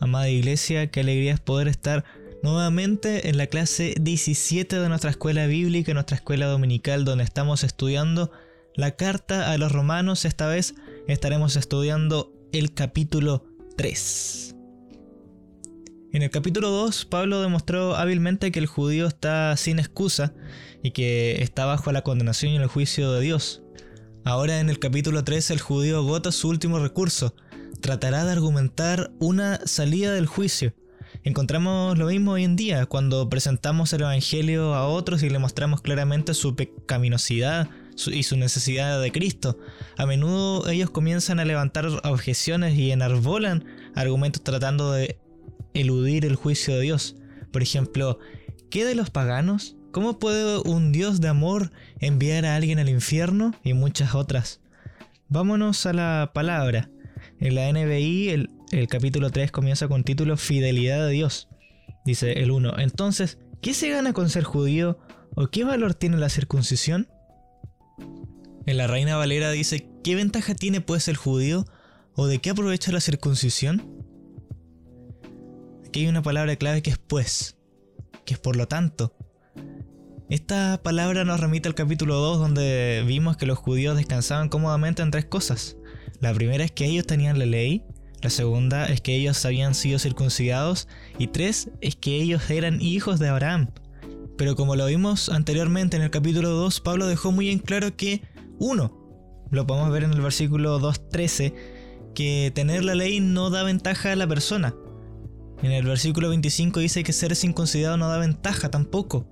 amada iglesia, qué alegría es poder estar nuevamente en la clase 17 de nuestra escuela bíblica, nuestra escuela dominical, donde estamos estudiando la carta a los romanos. Esta vez estaremos estudiando el capítulo 3. En el capítulo 2, Pablo demostró hábilmente que el judío está sin excusa y que está bajo la condenación y el juicio de Dios. Ahora en el capítulo 3 el judío agota su último recurso, tratará de argumentar una salida del juicio. Encontramos lo mismo hoy en día cuando presentamos el Evangelio a otros y le mostramos claramente su pecaminosidad y su necesidad de Cristo. A menudo ellos comienzan a levantar objeciones y enarbolan argumentos tratando de eludir el juicio de Dios. Por ejemplo, ¿qué de los paganos? ¿Cómo puede un Dios de amor enviar a alguien al infierno? Y muchas otras. Vámonos a la palabra. En la NBI el, capítulo 3 comienza con título Fidelidad de Dios. Dice el 1. Entonces, ¿qué se gana con ser judío? ¿O qué valor tiene la circuncisión? En la Reina Valera dice, ¿qué ventaja tiene pues el judío? ¿O de qué aprovecha la circuncisión? Aquí hay una palabra clave que es pues, que es por lo tanto. Esta palabra nos remite al capítulo 2 donde vimos que los judíos descansaban cómodamente en tres cosas. La primera es que ellos tenían la ley, la segunda es que ellos habían sido circuncidados y tres es que ellos eran hijos de Abraham. Pero como lo vimos anteriormente en el capítulo 2, Pablo dejó muy en claro que, uno, lo podemos ver en el versículo 2.13, que tener la ley no da ventaja a la persona, en el versículo 25 dice que ser circuncidado no da ventaja tampoco.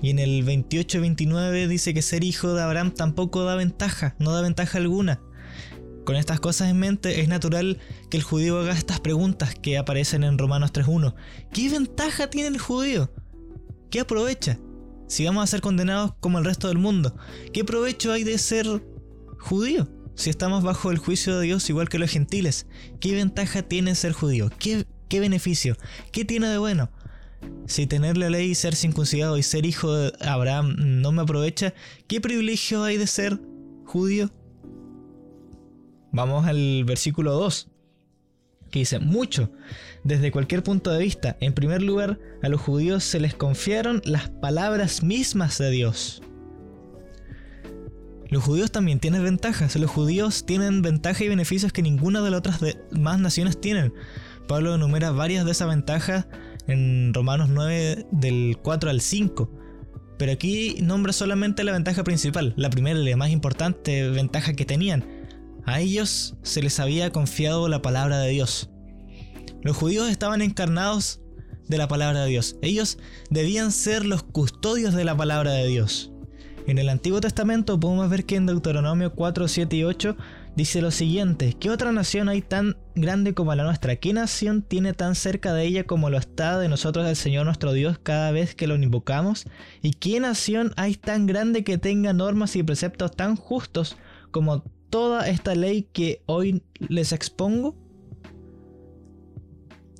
Y en el 28-29 dice que ser hijo de Abraham tampoco da ventaja, no da ventaja alguna. Con estas cosas en mente es natural que el judío haga estas preguntas que aparecen en Romanos 3.1. ¿Qué ventaja tiene el judío? ¿Qué aprovecha? Si vamos a ser condenados como el resto del mundo, ¿qué provecho hay de ser judío? Si estamos bajo el juicio de Dios igual que los gentiles, ¿qué ventaja tiene ser judío? ¿Qué ¿Qué beneficio? ¿Qué tiene de bueno? Si tener la ley y ser circuncidado y ser hijo de Abraham no me aprovecha, ¿qué privilegio hay de ser judío? Vamos al versículo 2, que dice, mucho, desde cualquier punto de vista. En primer lugar, a los judíos se les confiaron las palabras mismas de Dios. Los judíos también tienen ventajas, los judíos tienen ventajas y beneficios que ninguna de las otras demás naciones tienen. Pablo enumera varias de esas ventajas en Romanos 9 del 4 al 5. Pero aquí nombra solamente la ventaja principal, la primera y la más importante ventaja que tenían. A ellos se les había confiado la palabra de Dios. Los judíos estaban encarnados de la palabra de Dios. Ellos debían ser los custodios de la palabra de Dios. En el Antiguo Testamento podemos ver que en Deuteronomio 4, 7 y 8 dice lo siguiente, ¿qué otra nación hay tan grande como la nuestra? ¿Qué nación tiene tan cerca de ella como lo está de nosotros el Señor nuestro Dios cada vez que lo invocamos? ¿Y qué nación hay tan grande que tenga normas y preceptos tan justos como toda esta ley que hoy les expongo?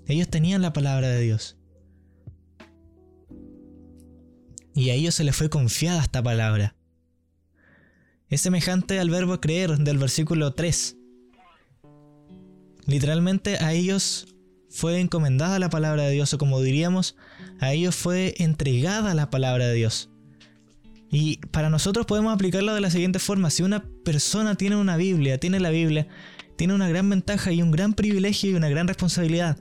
Ellos tenían la palabra de Dios. Y a ellos se les fue confiada esta palabra es semejante al verbo creer del versículo 3. Literalmente a ellos fue encomendada la palabra de Dios, o como diríamos, a ellos fue entregada la palabra de Dios. Y para nosotros podemos aplicarlo de la siguiente forma, si una persona tiene una Biblia, tiene la Biblia, tiene una gran ventaja y un gran privilegio y una gran responsabilidad.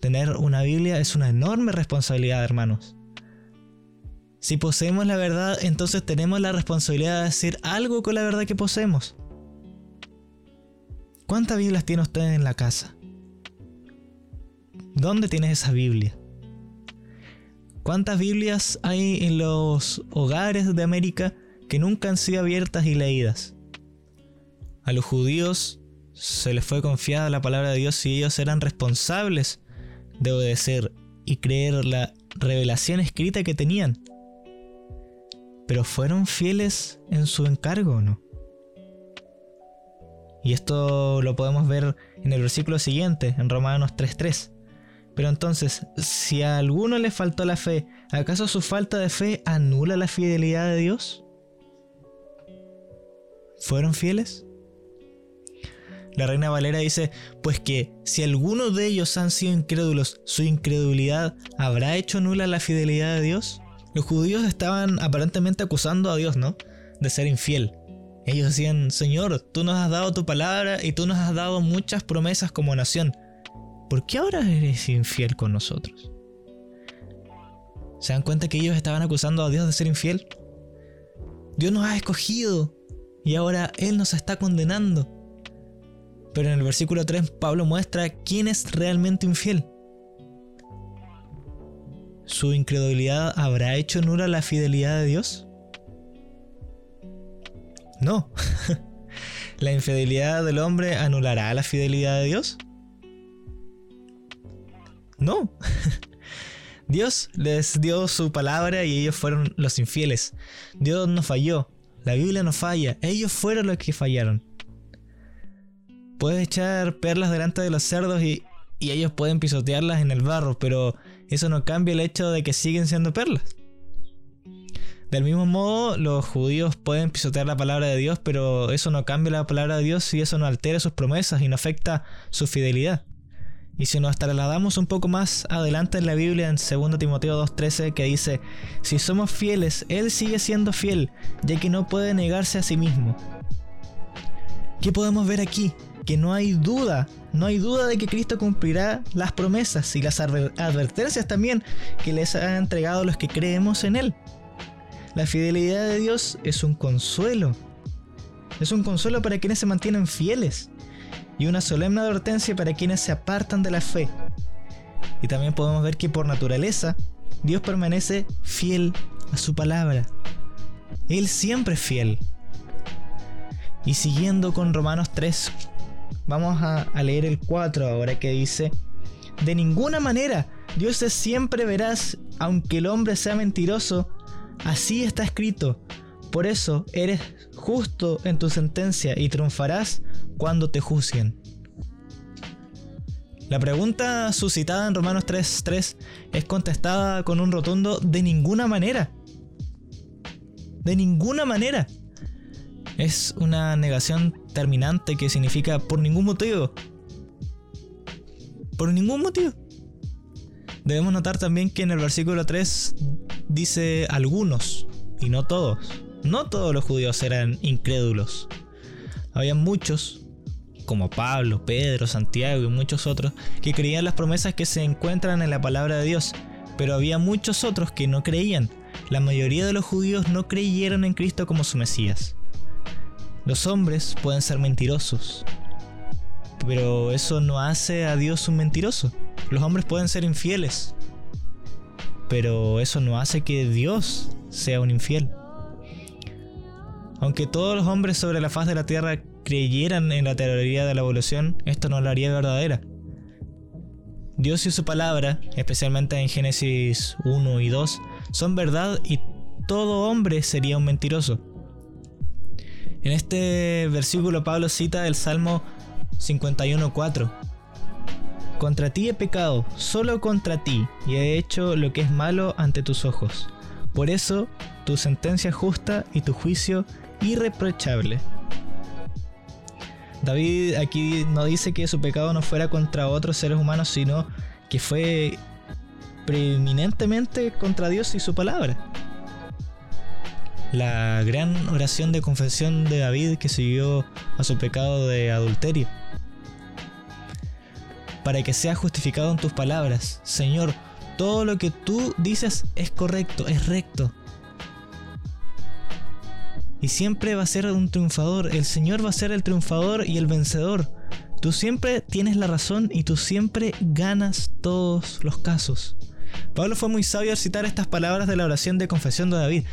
Tener una Biblia es una enorme responsabilidad, hermanos. Si poseemos la verdad, entonces tenemos la responsabilidad de hacer algo con la verdad que poseemos. ¿Cuántas Biblias tiene usted en la casa? ¿Dónde tienes esa Biblia? ¿Cuántas Biblias hay en los hogares de América que nunca han sido abiertas y leídas? A los judíos se les fue confiada la palabra de Dios y ellos eran responsables de obedecer y creer la revelación escrita que tenían. Pero ¿fueron fieles en su encargo o no? Y esto lo podemos ver en el versículo siguiente, en Romanos 3.3. Pero entonces, si a alguno le faltó la fe, ¿acaso su falta de fe anula la fidelidad de Dios? ¿Fueron fieles? La reina Valera dice, pues que si alguno de ellos han sido incrédulos, su incredulidad habrá hecho nula la fidelidad de Dios. Los judíos estaban aparentemente acusando a Dios, ¿no? De ser infiel. Ellos decían, Señor, tú nos has dado tu palabra y tú nos has dado muchas promesas como nación. ¿Por qué ahora eres infiel con nosotros? ¿Se dan cuenta que ellos estaban acusando a Dios de ser infiel? Dios nos ha escogido y ahora Él nos está condenando. Pero en el versículo 3 Pablo muestra quién es realmente infiel. ¿Su incredulidad habrá hecho nula la fidelidad de Dios? No. ¿La infidelidad del hombre anulará la fidelidad de Dios? No. Dios les dio su palabra y ellos fueron los infieles. Dios no falló. La Biblia no falla. Ellos fueron los que fallaron. Puedes echar perlas delante de los cerdos y, y ellos pueden pisotearlas en el barro, pero eso no cambia el hecho de que siguen siendo perlas. Del mismo modo, los judíos pueden pisotear la palabra de Dios, pero eso no cambia la palabra de Dios y eso no altera sus promesas y no afecta su fidelidad. Y si nos trasladamos un poco más adelante en la Biblia, en 2 Timoteo 2.13, que dice, si somos fieles, Él sigue siendo fiel, ya que no puede negarse a sí mismo. ¿Qué podemos ver aquí? Que no hay duda, no hay duda de que Cristo cumplirá las promesas y las advertencias también que les ha entregado los que creemos en Él. La fidelidad de Dios es un consuelo. Es un consuelo para quienes se mantienen fieles y una solemne advertencia para quienes se apartan de la fe. Y también podemos ver que por naturaleza Dios permanece fiel a su palabra. Él siempre es fiel. Y siguiendo con Romanos 3, vamos a, leer el 4 ahora que dice, de ninguna manera Dios es siempre veraz, aunque el hombre sea mentiroso, Así está escrito. Por eso eres justo en tu sentencia y triunfarás cuando te juzguen. La pregunta suscitada en Romanos 3.3 es contestada con un rotundo de ninguna manera. De ninguna manera. Es una negación terminante que significa por ningún motivo. Por ningún motivo. Debemos notar también que en el versículo 3 dice algunos, y no todos. No todos los judíos eran incrédulos. Había muchos, como Pablo, Pedro, Santiago y muchos otros, que creían las promesas que se encuentran en la palabra de Dios, pero había muchos otros que no creían. La mayoría de los judíos no creyeron en Cristo como su Mesías. Los hombres pueden ser mentirosos, pero eso no hace a Dios un mentiroso. Los hombres pueden ser infieles, pero eso no hace que Dios sea un infiel. Aunque todos los hombres sobre la faz de la Tierra creyeran en la teoría de la evolución, esto no la haría verdadera. Dios y su palabra, especialmente en Génesis 1 y 2, son verdad y todo hombre sería un mentiroso. En este versículo Pablo cita el Salmo 51.4 contra ti he pecado, solo contra ti, y he hecho lo que es malo ante tus ojos. Por eso, tu sentencia es justa y tu juicio irreprochable. David aquí no dice que su pecado no fuera contra otros seres humanos, sino que fue preeminentemente contra Dios y su palabra. La gran oración de confesión de David que siguió a su pecado de adulterio para que sea justificado en tus palabras. Señor, todo lo que tú dices es correcto, es recto. Y siempre va a ser un triunfador. El Señor va a ser el triunfador y el vencedor. Tú siempre tienes la razón y tú siempre ganas todos los casos. Pablo fue muy sabio al citar estas palabras de la oración de confesión de David.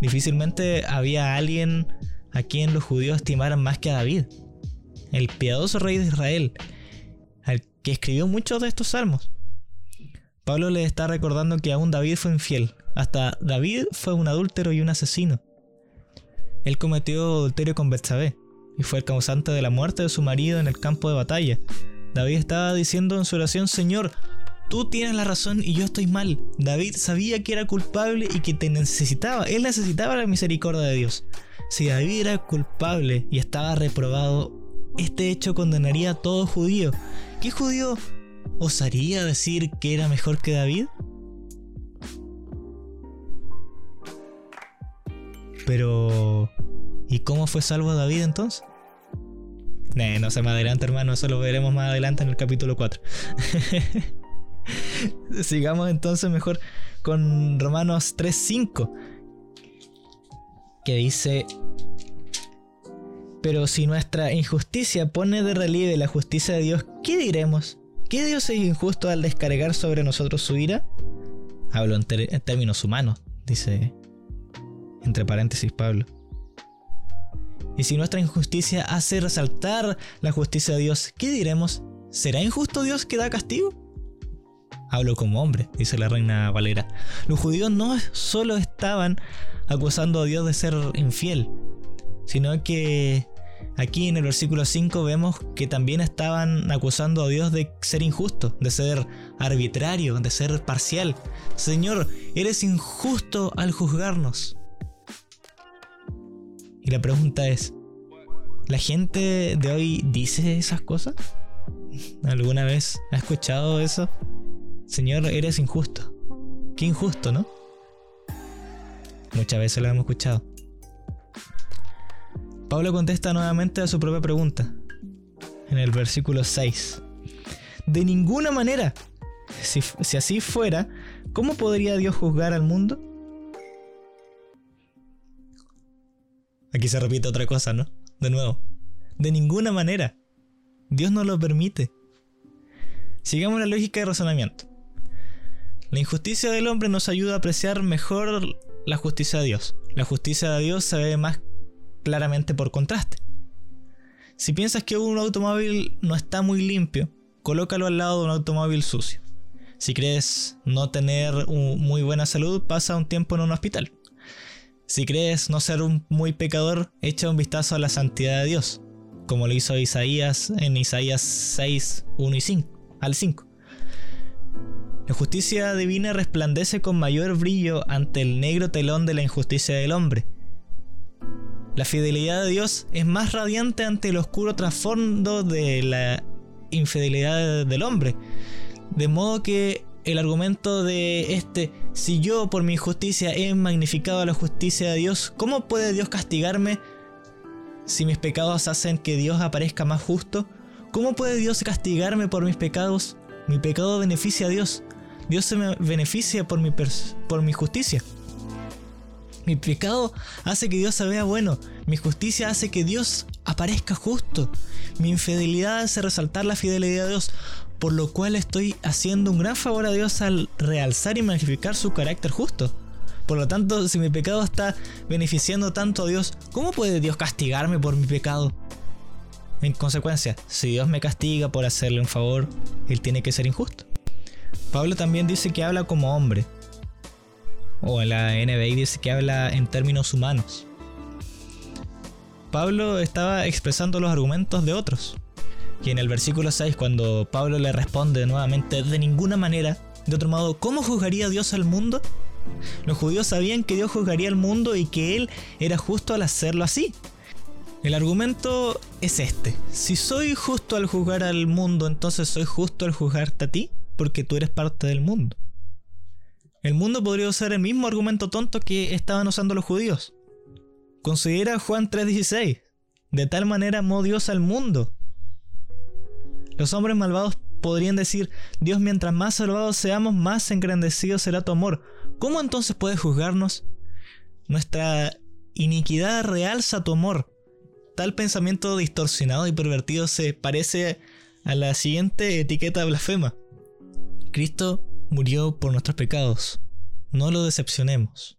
Difícilmente había alguien a quien los judíos estimaran más que a David, el piadoso rey de Israel, que escribió muchos de estos salmos. Pablo le está recordando que aún David fue infiel. Hasta David fue un adúltero y un asesino. Él cometió adulterio con Betsabé y fue el causante de la muerte de su marido en el campo de batalla. David estaba diciendo en su oración, Señor, tú tienes la razón y yo estoy mal. David sabía que era culpable y que te necesitaba. Él necesitaba la misericordia de Dios. Si David era culpable y estaba reprobado, este hecho condenaría a todo judío. ¿Qué judío osaría decir que era mejor que David? Pero... ¿Y cómo fue salvo David entonces? no se me adelante hermano, eso lo veremos más adelante en el capítulo 4. Sigamos entonces mejor con Romanos 3.5, que dice, pero si nuestra injusticia pone de relieve la justicia de Dios, ¿qué diremos? ¿Qué Dios es injusto al descargar sobre nosotros su ira? Hablo en, términos humanos, dice entre paréntesis Pablo. Y si nuestra injusticia hace resaltar la justicia de Dios, ¿qué diremos? ¿Será injusto Dios que da castigo? Hablo como hombre, dice la reina Valera. Los judíos no solo estaban acusando a Dios de ser infiel, sino que aquí en el versículo 5 vemos que también estaban acusando a Dios de ser injusto, de ser arbitrario, de ser parcial. Señor, eres injusto al juzgarnos. Y la pregunta es, ¿la gente de hoy dice esas cosas? ¿Alguna vez ha escuchado eso? Señor, eres injusto. Qué injusto, ¿no? Muchas veces lo hemos escuchado. Pablo contesta nuevamente a su propia pregunta, en el versículo 6. De ninguna manera. Si, si así fuera, ¿cómo podría Dios juzgar al mundo? Aquí se repite otra cosa, ¿no? De nuevo. De ninguna manera. Dios no lo permite. Sigamos la lógica de razonamiento. La injusticia del hombre nos ayuda a apreciar mejor la justicia de Dios. La justicia de Dios se ve más claramente por contraste. Si piensas que un automóvil no está muy limpio, colócalo al lado de un automóvil sucio. Si crees no tener muy buena salud, pasa un tiempo en un hospital. Si crees no ser un muy pecador, echa un vistazo a la santidad de Dios, como lo hizo Isaías en Isaías 6, 1 y 5, al 5. La justicia divina resplandece con mayor brillo ante el negro telón de la injusticia del hombre. La fidelidad de Dios es más radiante ante el oscuro trasfondo de la infidelidad del hombre. De modo que el argumento de este, si yo por mi justicia he magnificado la justicia de Dios, ¿cómo puede Dios castigarme si mis pecados hacen que Dios aparezca más justo? ¿Cómo puede Dios castigarme por mis pecados? Mi pecado beneficia a Dios. Dios se me beneficia por mi, por mi justicia. Mi pecado hace que Dios se vea bueno. Mi justicia hace que Dios aparezca justo. Mi infidelidad hace resaltar la fidelidad de Dios por lo cual estoy haciendo un gran favor a Dios al realzar y magnificar su carácter justo. Por lo tanto, si mi pecado está beneficiando tanto a Dios, ¿cómo puede Dios castigarme por mi pecado? En consecuencia, si Dios me castiga por hacerle un favor, Él tiene que ser injusto. Pablo también dice que habla como hombre. O en la NBI dice que habla en términos humanos. Pablo estaba expresando los argumentos de otros. Y en el versículo 6, cuando Pablo le responde nuevamente, de ninguna manera, de otro modo, ¿cómo juzgaría Dios al mundo? Los judíos sabían que Dios juzgaría al mundo y que Él era justo al hacerlo así. El argumento es este. Si soy justo al juzgar al mundo, entonces soy justo al juzgarte a ti, porque tú eres parte del mundo. El mundo podría usar el mismo argumento tonto que estaban usando los judíos. Considera Juan 3:16. De tal manera amó Dios al mundo los hombres malvados podrían decir, Dios, mientras más salvados seamos, más engrandecido será tu amor. ¿Cómo entonces puedes juzgarnos? Nuestra iniquidad realza tu amor. Tal pensamiento distorsionado y pervertido se parece a la siguiente etiqueta blasfema. Cristo murió por nuestros pecados. No lo decepcionemos.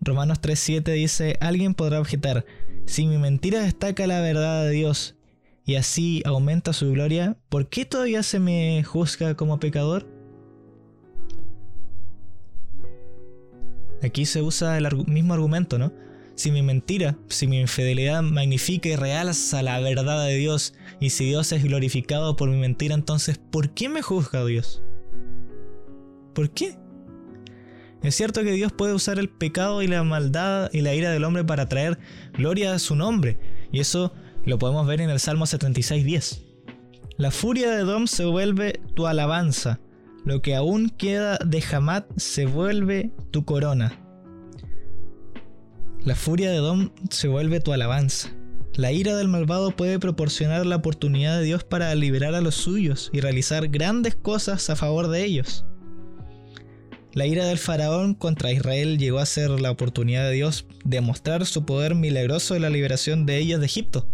Romanos 3:7 dice, alguien podrá objetar, si mi mentira destaca la verdad de Dios y así aumenta su gloria, ¿por qué todavía se me juzga como pecador? Aquí se usa el mismo argumento, ¿no? Si mi mentira, si mi infidelidad magnifica y realza la verdad de Dios, y si Dios es glorificado por mi mentira, entonces, ¿por qué me juzga Dios? ¿Por qué? Es cierto que Dios puede usar el pecado y la maldad y la ira del hombre para traer gloria a su nombre, y eso lo podemos ver en el Salmo 76.10. La furia de Dom se vuelve tu alabanza, lo que aún queda de Hamad se vuelve tu corona. La furia de Dom se vuelve tu alabanza. La ira del malvado puede proporcionar la oportunidad de Dios para liberar a los suyos y realizar grandes cosas a favor de ellos. La ira del faraón contra Israel llegó a ser la oportunidad de Dios de mostrar su poder milagroso en la liberación de ellos de Egipto.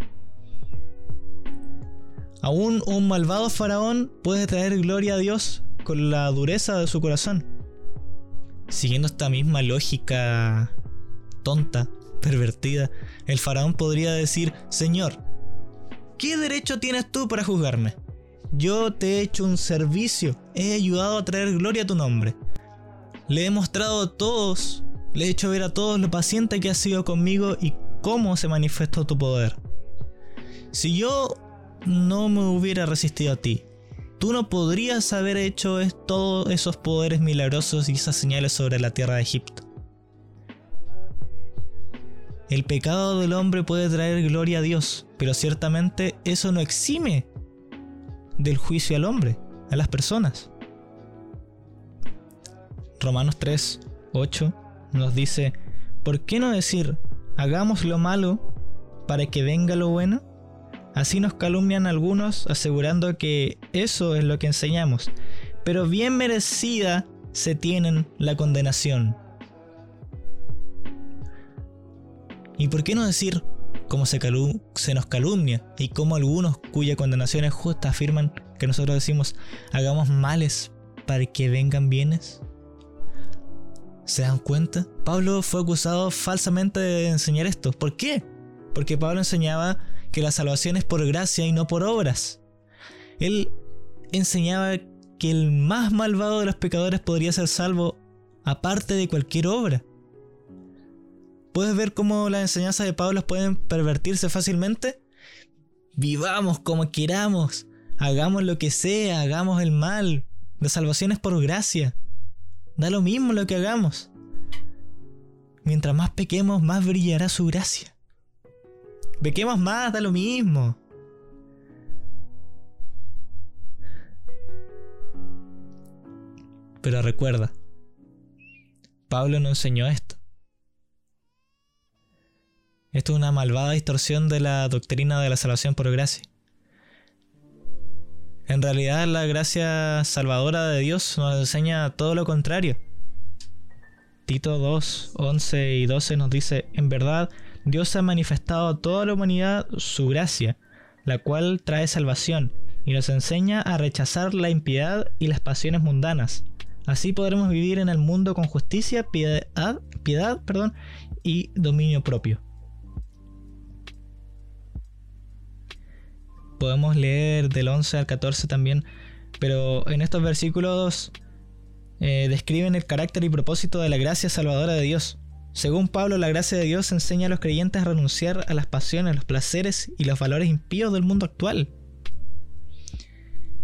Aún un malvado faraón puede traer gloria a Dios con la dureza de su corazón. Siguiendo esta misma lógica tonta, pervertida, el faraón podría decir, Señor, ¿qué derecho tienes tú para juzgarme? Yo te he hecho un servicio, he ayudado a traer gloria a tu nombre. Le he mostrado a todos, le he hecho ver a todos lo paciente que has sido conmigo y cómo se manifestó tu poder. Si yo no me hubiera resistido a ti, tú no podrías haber hecho todos esos poderes milagrosos y esas señales sobre la tierra de Egipto. El pecado del hombre puede traer gloria a Dios, pero ciertamente eso no exime del juicio al hombre, a las personas. Romanos 3, 8 nos dice, ¿por qué no decir, hagamos lo malo para que venga lo bueno? Así nos calumnian algunos asegurando que eso es lo que enseñamos, pero bien merecida se tienen la condenación. ¿Y por qué no decir cómo se, nos calumnia y cómo algunos cuya condenación es justa afirman que nosotros decimos hagamos males para que vengan bienes? ¿Se dan cuenta? Pablo fue acusado falsamente de enseñar esto. ¿Por qué? Porque Pablo enseñaba que la salvación es por gracia y no por obras. Él enseñaba que el más malvado de los pecadores podría ser salvo aparte de cualquier obra. ¿Puedes ver cómo las enseñanzas de Pablo pueden pervertirse fácilmente? Vivamos como queramos, hagamos lo que sea, hagamos el mal. La salvación es por gracia. Da lo mismo lo que hagamos. Mientras más pequemos, más brillará su gracia. Pequemos más, da lo mismo. Pero recuerda, Pablo no enseñó esto. Esto es una malvada distorsión de la doctrina de la salvación por gracia. En realidad la gracia salvadora de Dios nos enseña todo lo contrario. Tito 2, 11 y 12 nos dice, en verdad, Dios ha manifestado a toda la humanidad su gracia, la cual trae salvación, y nos enseña a rechazar la impiedad y las pasiones mundanas. Así podremos vivir en el mundo con justicia, piedad, piedad perdón, y dominio propio. Podemos leer del 11 al 14 también, pero en estos versículos eh, describen el carácter y propósito de la gracia salvadora de Dios. Según Pablo, la gracia de Dios enseña a los creyentes a renunciar a las pasiones, los placeres y los valores impíos del mundo actual.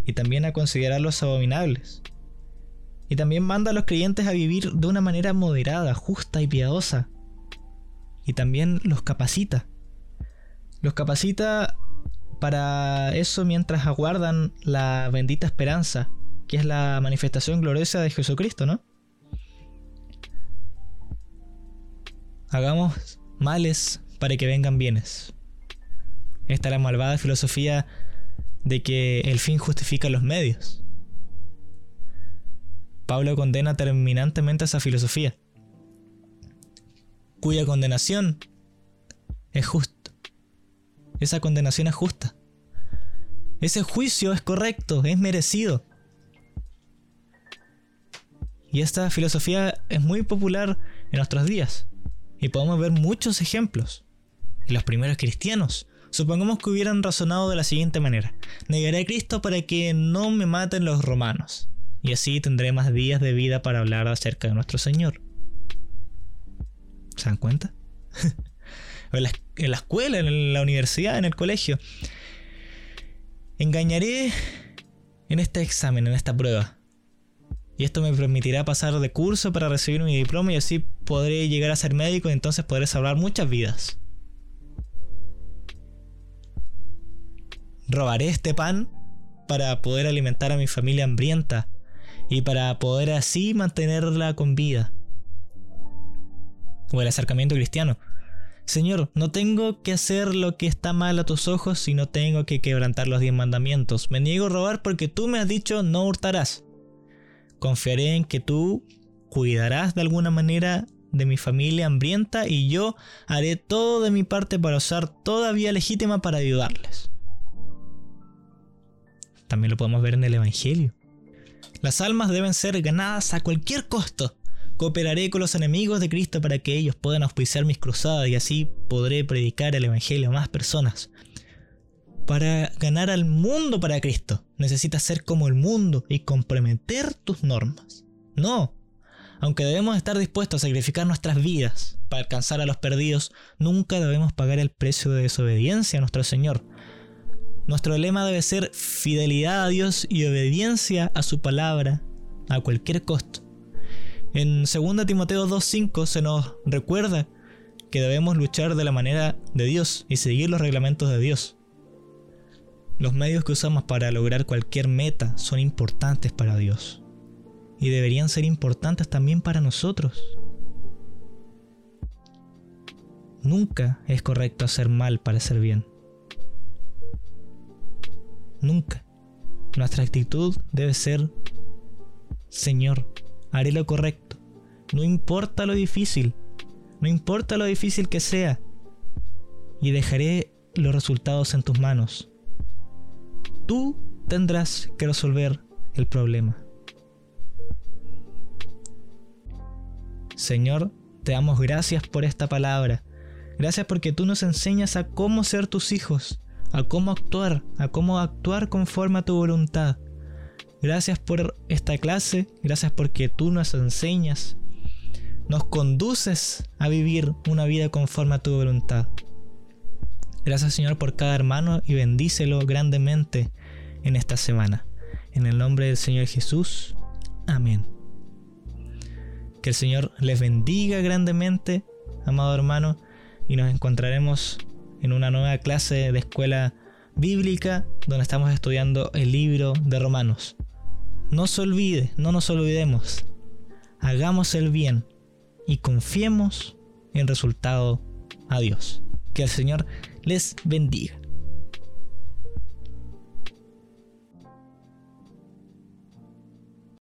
Y también a considerarlos abominables. Y también manda a los creyentes a vivir de una manera moderada, justa y piadosa. Y también los capacita. Los capacita para eso mientras aguardan la bendita esperanza, que es la manifestación gloriosa de Jesucristo, ¿no? Hagamos males para que vengan bienes. Esta es la malvada filosofía de que el fin justifica los medios. Pablo condena terminantemente esa filosofía, cuya condenación es justa esa condenación es justa. Ese juicio es correcto, es merecido. Y esta filosofía es muy popular en nuestros días. Y podemos ver muchos ejemplos. Los primeros cristianos, supongamos que hubieran razonado de la siguiente manera. Negaré a Cristo para que no me maten los romanos. Y así tendré más días de vida para hablar acerca de nuestro Señor. ¿Se dan cuenta? en la, escuela, en la universidad, en el colegio. Engañaré en este examen, en esta prueba. Y esto me permitirá pasar de curso para recibir mi diploma y así podré llegar a ser médico y entonces podré salvar muchas vidas. Robaré este pan para poder alimentar a mi familia hambrienta y para poder así mantenerla con vida. O el acercamiento cristiano. Señor, no tengo que hacer lo que está mal a tus ojos, sino tengo que quebrantar los diez mandamientos. Me niego a robar porque tú me has dicho no hurtarás. Confiaré en que tú cuidarás de alguna manera de mi familia hambrienta y yo haré todo de mi parte para usar toda vía legítima para ayudarles. También lo podemos ver en el Evangelio. Las almas deben ser ganadas a cualquier costo. Cooperaré con los enemigos de Cristo para que ellos puedan auspiciar mis cruzadas y así podré predicar el Evangelio a más personas. Para ganar al mundo para Cristo, necesitas ser como el mundo y comprometer tus normas. No, aunque debemos estar dispuestos a sacrificar nuestras vidas para alcanzar a los perdidos, nunca debemos pagar el precio de desobediencia a nuestro Señor. Nuestro lema debe ser fidelidad a Dios y obediencia a su palabra a cualquier costo. En 2 Timoteo 2.5 se nos recuerda que debemos luchar de la manera de Dios y seguir los reglamentos de Dios. Los medios que usamos para lograr cualquier meta son importantes para Dios y deberían ser importantes también para nosotros. Nunca es correcto hacer mal para hacer bien. Nunca. Nuestra actitud debe ser, Señor, haré lo correcto. No importa lo difícil, no importa lo difícil que sea, y dejaré los resultados en tus manos. Tú tendrás que resolver el problema. Señor, te damos gracias por esta palabra. Gracias porque tú nos enseñas a cómo ser tus hijos, a cómo actuar, a cómo actuar conforme a tu voluntad. Gracias por esta clase, gracias porque tú nos enseñas, nos conduces a vivir una vida conforme a tu voluntad. Gracias Señor por cada hermano y bendícelo grandemente en esta semana. En el nombre del Señor Jesús. Amén. Que el Señor les bendiga grandemente, amado hermano, y nos encontraremos en una nueva clase de escuela bíblica donde estamos estudiando el libro de Romanos. No se olvide, no nos olvidemos. Hagamos el bien y confiemos en resultado a Dios. Que el Señor les bendiga.